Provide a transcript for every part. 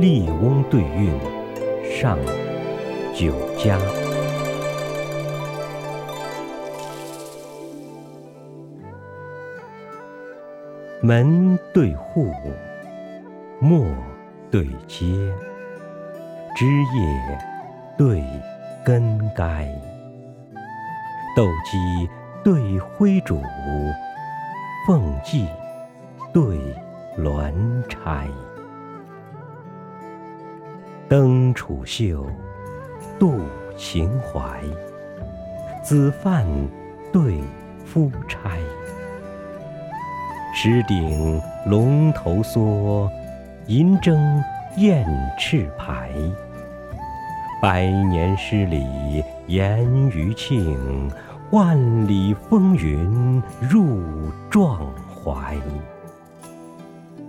笠翁对韵上九家。门对户，陌对阶，枝叶对根该，斗鸡对灰烛，凤髻对鸾钗。登楚秀，度秦淮，子范对夫差。石顶龙头梭，银筝燕翅排。百年诗礼颜余庆，万里风云入壮怀。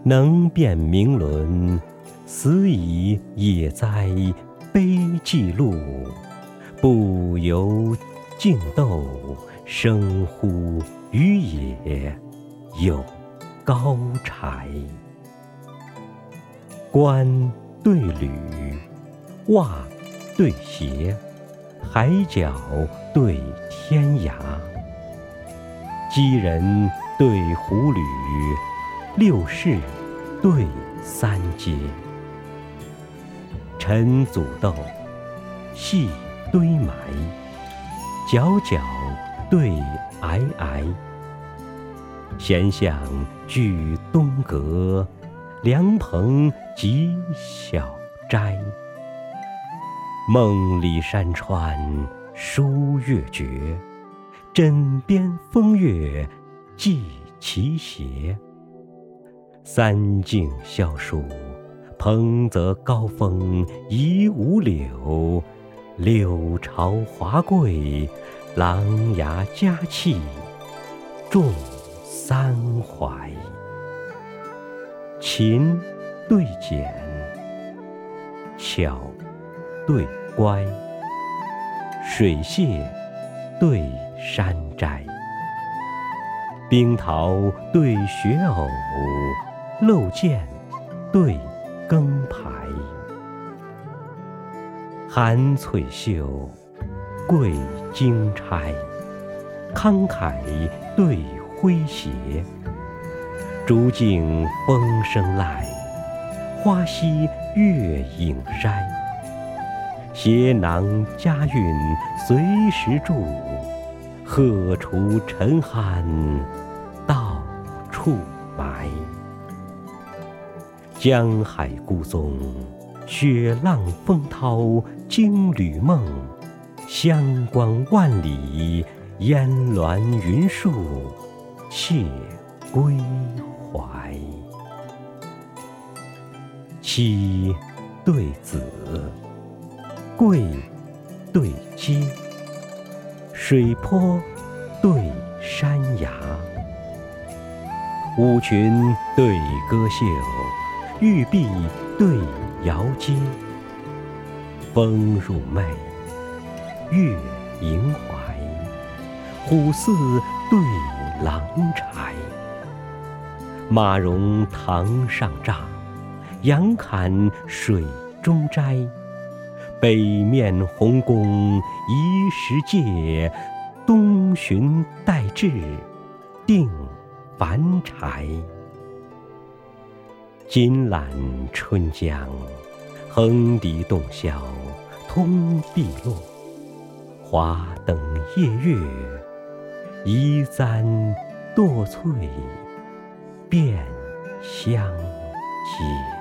能辨明伦，子以野哉悲寂录。不由竞斗，生乎于野。有高柴，冠对履，袜对鞋，海角对天涯。鸡人对狐狸，六世对三阶。陈祖豆，细堆埋，皎皎对皑皑。闲向聚东阁，凉棚几小斋。梦里山川书月绝，枕边风月寄奇邪。三径萧疏，蓬泽高峰遗五柳。柳朝华贵，琅琊佳气重。三槐，勤对俭，巧对乖，水榭对山斋，冰桃对雪藕，漏箭对更牌，寒翠袖，贵金钗，慷慨对。诙谐，竹径风声籁，花溪月影筛。携囊佳韵随时住，荷锄沉酣到处埋。江海孤踪，雪浪风涛惊旅梦。香光万里，烟峦云树。谢归怀，妻对子，贵对阶，水波对山崖，舞裙对歌袖，玉璧对瑶阶，风入寐，月盈怀，虎似对。狼豺，马融堂上帐，杨侃水中斋。北面洪宫移石界，东巡待至，定凡柴。金兰春江，横笛洞箫，通碧落。华灯夜月。移簪堕翠，遍香阶。